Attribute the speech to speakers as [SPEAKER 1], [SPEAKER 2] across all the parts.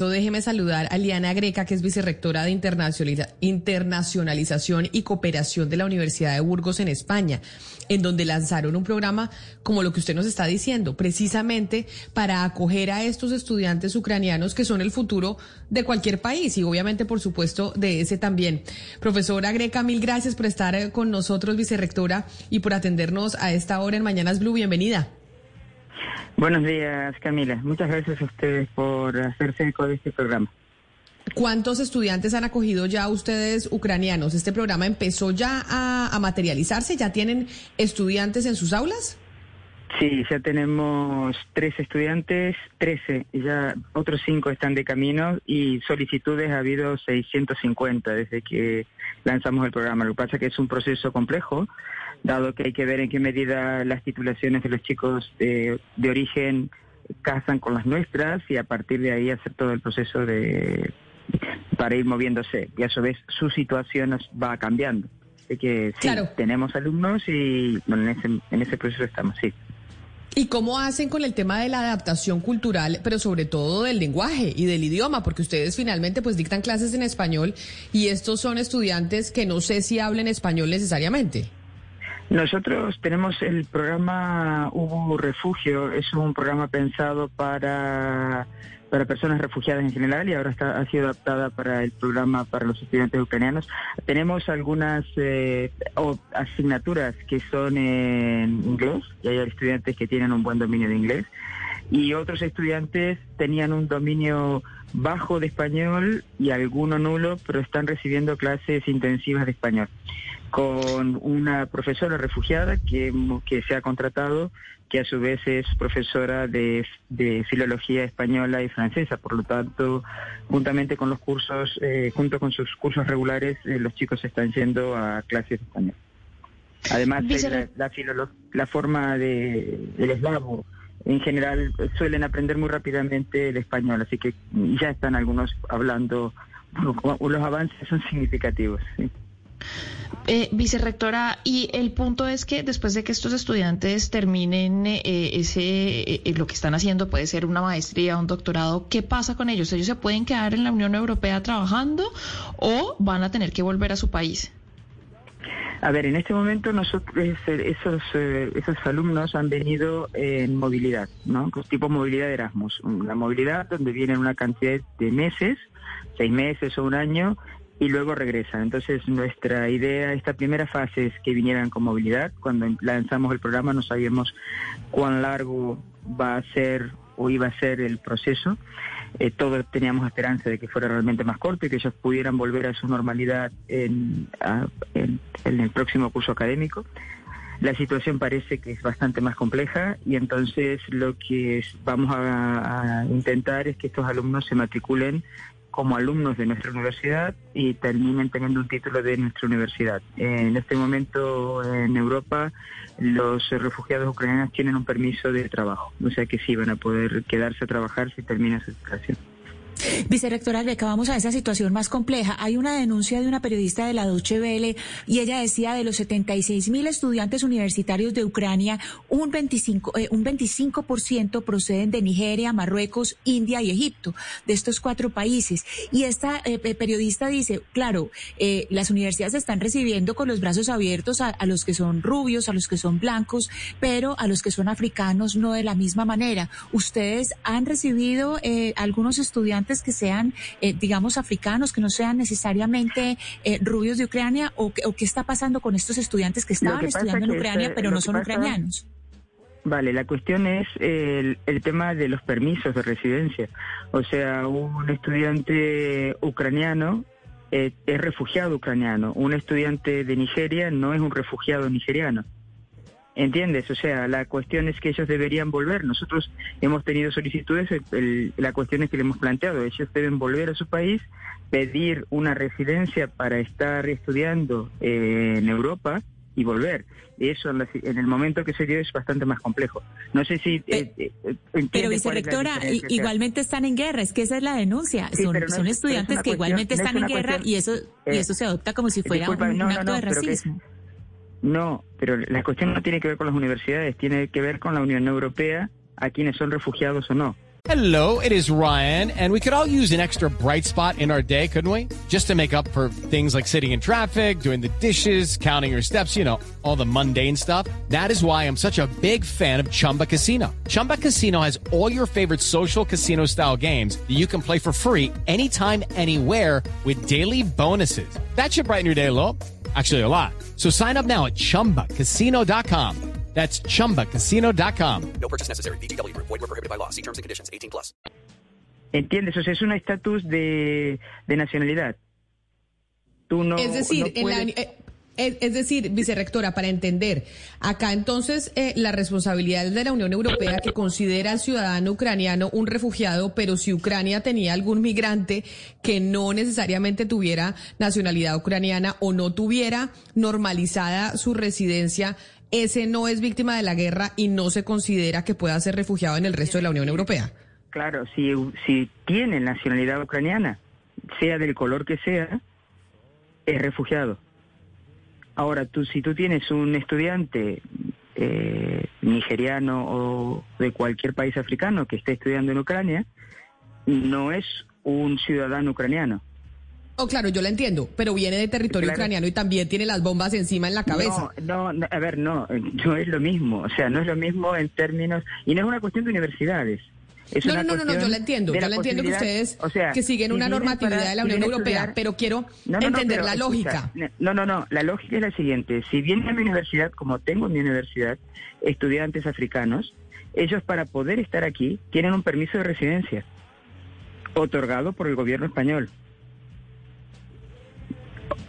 [SPEAKER 1] Déjeme saludar a Liana Greca, que es vicerrectora de internacionaliza- internacionalización y cooperación de la Universidad de Burgos en España, en donde lanzaron un programa como lo que usted nos está diciendo, precisamente para acoger a estos estudiantes ucranianos que son el futuro de cualquier país y obviamente, por supuesto, de ese también. Profesora Greca, mil gracias por estar eh, con nosotros, vicerrectora, y por atendernos a esta hora en Mañanas Blue. Bienvenida.
[SPEAKER 2] Buenos días, Camila. Muchas gracias a ustedes por hacerse eco de este programa.
[SPEAKER 1] ¿Cuántos estudiantes han acogido ya ustedes ucranianos? ¿Este programa empezó ya a, a materializarse? ¿Ya tienen estudiantes en sus aulas?
[SPEAKER 2] Sí, ya tenemos tres estudiantes, 13, y ya otros cinco están de camino y solicitudes ha habido 650 desde que lanzamos el programa. Lo que pasa es que es un proceso complejo, dado que hay que ver en qué medida las titulaciones de los chicos de, de origen casan con las nuestras y a partir de ahí hacer todo el proceso de para ir moviéndose y a su vez su situación va cambiando. Así que sí,
[SPEAKER 1] Claro.
[SPEAKER 2] tenemos alumnos y bueno, en ese, en ese proceso estamos, sí.
[SPEAKER 1] ¿Y cómo hacen con el tema de la adaptación cultural, pero sobre todo del lenguaje y del idioma? Porque ustedes finalmente pues dictan clases en español y estos son estudiantes que no sé si hablen español necesariamente.
[SPEAKER 2] Nosotros tenemos el programa Hubo Refugio, es un programa pensado para, para personas refugiadas en general y ahora está, ha sido adaptada para el programa para los estudiantes ucranianos. Tenemos algunas eh, asignaturas que son en inglés y hay estudiantes que tienen un buen dominio de inglés y otros estudiantes tenían un dominio bajo de español y alguno nulo, pero están recibiendo clases intensivas de español con una profesora refugiada que, que se ha contratado, que a su vez es profesora de, de filología española y francesa. Por lo tanto, juntamente con los cursos, eh, junto con sus cursos regulares, eh, los chicos están yendo a clases de español. Además, la, la, filolo- la forma de, del eslavo en general suelen aprender muy rápidamente el español, así que ya están algunos hablando, los avances son significativos. ¿sí?
[SPEAKER 3] Eh, vicerrectora, y el punto es que después de que estos estudiantes terminen eh, ese eh, lo que están haciendo, puede ser una maestría, un doctorado, ¿qué pasa con ellos? ¿Ellos se pueden quedar en la Unión Europea trabajando o van a tener que volver a su país?
[SPEAKER 2] A ver, en este momento nosotros eh, esos esos alumnos han venido en movilidad, ¿no? Tipo movilidad de Erasmus, la movilidad donde vienen una cantidad de meses, seis meses o un año y luego regresan. Entonces nuestra idea, esta primera fase es que vinieran con movilidad. Cuando lanzamos el programa no sabíamos cuán largo va a ser o iba a ser el proceso. Eh, todos teníamos esperanza de que fuera realmente más corto y que ellos pudieran volver a su normalidad en, el próximo curso académico. La situación parece que es bastante más compleja y entonces lo que vamos a intentar es que estos alumnos se matriculen como alumnos de nuestra universidad y terminen teniendo un título de nuestra universidad. En este momento en Europa los refugiados ucranianos tienen un permiso de trabajo, o sea que sí van a poder quedarse a trabajar si termina su educación.
[SPEAKER 4] Vicerrectora Greca, vamos a esa situación más compleja. Hay una denuncia de una periodista de la Deutsche Welle y ella decía de los 76 mil estudiantes universitarios de Ucrania, un 25, eh, un 25% proceden de Nigeria, Marruecos, India y Egipto, de estos cuatro países. Y esta eh, eh, periodista dice, claro, eh, las universidades están recibiendo con los brazos abiertos a, a los que son rubios, a los que son blancos, pero a los que son africanos no de la misma manera. ¿Ustedes han recibido eh, algunos estudiantes que sean, eh, digamos, africanos, que no sean necesariamente eh, rubios de Ucrania? ¿O, qué- o qué está pasando con estos estudiantes que estaban
[SPEAKER 2] que
[SPEAKER 4] estudiando en Ucrania,
[SPEAKER 2] este-
[SPEAKER 4] pero no son
[SPEAKER 2] pasa-
[SPEAKER 4] ucranianos?
[SPEAKER 2] Vale, la cuestión es el, el tema de los permisos de residencia. O sea, un estudiante ucraniano eh, es refugiado ucraniano. Un estudiante de Nigeria no es un refugiado nigeriano. ¿Entiendes? O sea, la cuestión es que ellos deberían volver. Nosotros hemos tenido solicitudes, el- la cuestión es que le hemos planteado, ellos deben volver a su país, pedir una residencia para estar estudiando eh, en Europa y volver. Eso en, la- en el momento que se dio es bastante más complejo. No sé si... eh, eh,
[SPEAKER 4] Pero
[SPEAKER 2] es sea,
[SPEAKER 4] igualmente están en guerra, es que esa es la denuncia.
[SPEAKER 2] Sí,
[SPEAKER 4] son
[SPEAKER 2] pero no
[SPEAKER 4] son
[SPEAKER 2] es-
[SPEAKER 4] estudiantes
[SPEAKER 2] es
[SPEAKER 4] que igualmente
[SPEAKER 2] no
[SPEAKER 4] están
[SPEAKER 2] es
[SPEAKER 4] en guerra
[SPEAKER 2] cuestión-
[SPEAKER 4] y eso y
[SPEAKER 2] eh,
[SPEAKER 4] eso se adopta como si fuera
[SPEAKER 2] disculpa,
[SPEAKER 4] un,
[SPEAKER 2] no,
[SPEAKER 4] un
[SPEAKER 2] no,
[SPEAKER 4] acto de racismo.
[SPEAKER 2] No, pero la cuestión no tiene que ver con las universidades, tiene que ver con la Unión Europea, a quienes son refugiados o no.
[SPEAKER 5] Hello, it is Ryan, and we could all use an extra bright spot in our day, couldn't we? Just to make up for things like sitting in traffic, doing the dishes, counting your steps, you know, all the mundane stuff. That is why I'm such a big fan of Chumba Casino. Chumba Casino has all your favorite social casino style games that you can play for free anytime, anywhere with daily bonuses. That should brighten your day a little. Actually, a lot. So sign up now at chumbacasino.com. That's chumbacasino.com.
[SPEAKER 6] No purchase necessary. VGW Group. Void were prohibited by law. See terms and conditions. 18 plus.
[SPEAKER 2] ¿Entiendes? O sea, es un estatus de, de nacionalidad. Tú no.
[SPEAKER 1] es decir,
[SPEAKER 2] no
[SPEAKER 1] en la- eh, es, decir, vicerrectora, para entender, acá entonces eh, la responsabilidad es de la Unión Europea que considera al ciudadano ucraniano un refugiado, pero si Ucrania tenía algún migrante que no necesariamente tuviera nacionalidad ucraniana o no tuviera normalizada su residencia, ese no es víctima de la guerra y no se considera que pueda ser refugiado en el resto de la Unión Europea.
[SPEAKER 2] Claro, si, si tiene nacionalidad ucraniana, sea del color que sea, es refugiado. Ahora, tú, si tú tienes un estudiante eh, nigeriano o de cualquier país africano que esté estudiando en Ucrania, no es un ciudadano ucraniano.
[SPEAKER 1] Oh, claro, yo la entiendo, pero viene de territorio
[SPEAKER 2] Claro.
[SPEAKER 1] ucraniano y también tiene las bombas encima en la cabeza.
[SPEAKER 2] No, no, a ver, no, no es lo mismo. O sea, no es lo mismo en términos. Y no es una cuestión de universidades. Es
[SPEAKER 1] No,
[SPEAKER 2] una
[SPEAKER 1] no, no, no, yo la entiendo. Yo la entiendo que ustedes
[SPEAKER 2] o sea,
[SPEAKER 1] que siguen
[SPEAKER 2] si
[SPEAKER 1] una normatividad
[SPEAKER 2] para-
[SPEAKER 1] de la Unión Europea,
[SPEAKER 2] estudiar-
[SPEAKER 1] pero quiero
[SPEAKER 2] No, no, no,
[SPEAKER 1] entender
[SPEAKER 2] pero
[SPEAKER 1] la
[SPEAKER 2] escucha,
[SPEAKER 1] lógica.
[SPEAKER 2] No, no, no. La lógica es la siguiente. Si vienen a mi universidad, como tengo en mi universidad, estudiantes africanos, ellos para poder estar aquí tienen un permiso de residencia otorgado por el gobierno español.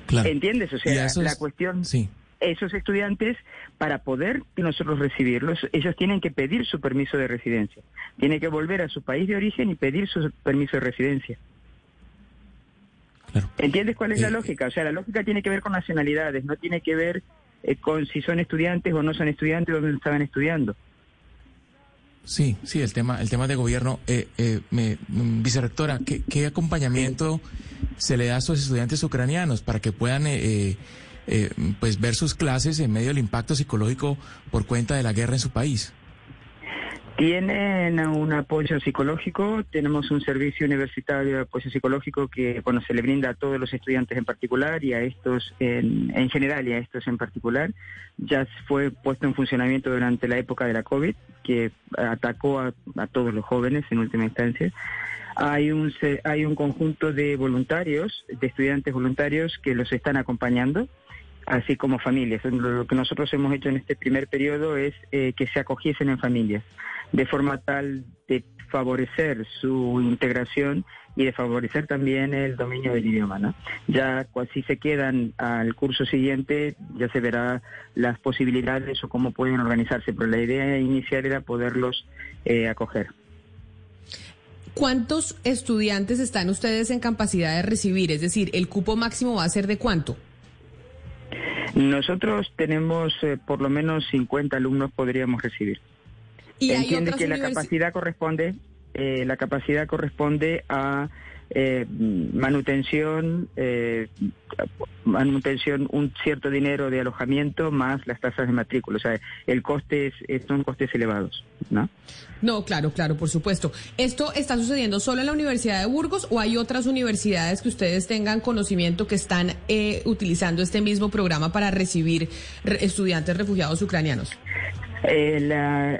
[SPEAKER 7] Claro.
[SPEAKER 2] ¿Entiendes? O
[SPEAKER 7] Y
[SPEAKER 2] sea, la
[SPEAKER 7] es-
[SPEAKER 2] cuestión...
[SPEAKER 7] Sí.
[SPEAKER 2] Esos estudiantes, para poder nosotros recibirlos, ellos tienen que pedir su permiso de residencia. Tienen que volver a su país de origen y pedir su permiso de residencia. ¿Entiendes cuál es la
[SPEAKER 7] Eh,
[SPEAKER 2] lógica? O sea, la lógica tiene que ver con nacionalidades, no tiene que ver eh, con si son estudiantes o no son estudiantes o dónde estaban estudiando.
[SPEAKER 7] Sí, sí, el tema, el tema de gobierno. Eh, eh, me- mm, vicerrectora, ¿qué, qué acompañamiento se le da a estos estudiantes ucranianos para que puedan eh, eh, pues ver sus clases en medio del impacto psicológico por cuenta de la guerra en su país?
[SPEAKER 2] Tienen un apoyo psicológico, tenemos un servicio universitario de apoyo psicológico que bueno se le brinda a todos los estudiantes en particular y a estos en, en general y a estos en particular. Ya fue puesto en funcionamiento durante la época de la COVID, que atacó a, a todos los jóvenes en última instancia. Hay un, hay un conjunto de voluntarios, de estudiantes voluntarios que los están acompañando así como familias. Lo que nosotros hemos hecho en este primer periodo es eh, que se acogiesen en familias, de forma tal de favorecer su integración y de favorecer también el dominio del idioma. ¿no? Ya si se quedan al curso siguiente, ya se verá las posibilidades o cómo pueden organizarse, pero la idea inicial era poderlos eh, acoger.
[SPEAKER 1] ¿Cuántos estudiantes están ustedes en capacidad de recibir? Es decir, ¿el cupo máximo va a ser de cuánto?
[SPEAKER 2] Nosotros tenemos eh, por lo menos 50 alumnos podríamos recibir.
[SPEAKER 1] ¿Y
[SPEAKER 2] Entiende que la capacidad corresponde, eh, la capacidad corresponde a eh, manutención, eh, manutención, un cierto dinero de alojamiento más las tasas de matrícula. O sea, el coste es, es- son costes elevados, ¿no?
[SPEAKER 1] No, claro, claro, por supuesto. ¿Esto está sucediendo solo en la Universidad de Burgos o hay otras universidades que ustedes tengan conocimiento que están eh, utilizando este mismo programa para recibir re- estudiantes refugiados ucranianos?
[SPEAKER 2] Eh, la-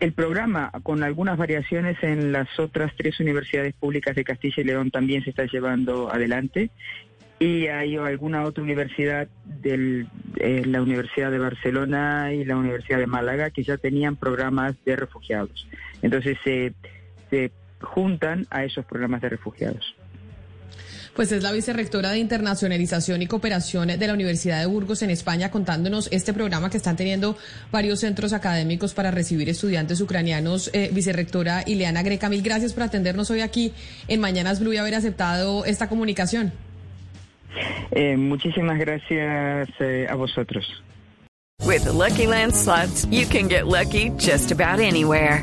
[SPEAKER 2] el programa, con algunas variaciones en las otras tres universidades públicas de Castilla y León, también se está llevando adelante. Y hay alguna otra universidad, del, eh, la Universidad de Barcelona y la Universidad de Málaga, que ya tenían programas de refugiados. Entonces se, se juntan a esos programas de refugiados.
[SPEAKER 1] Pues es la vicerrectora de Internacionalización y Cooperación de la Universidad de Burgos en España contándonos este programa que están teniendo varios centros académicos para recibir estudiantes ucranianos. Eh, vicerrectora Ileana Greca, mil gracias por atendernos hoy aquí en Mañanas Blue y haber aceptado esta comunicación.
[SPEAKER 2] Eh, muchísimas gracias eh, a vosotros.
[SPEAKER 8] With the Lucky Land slots, you can get lucky just about anywhere.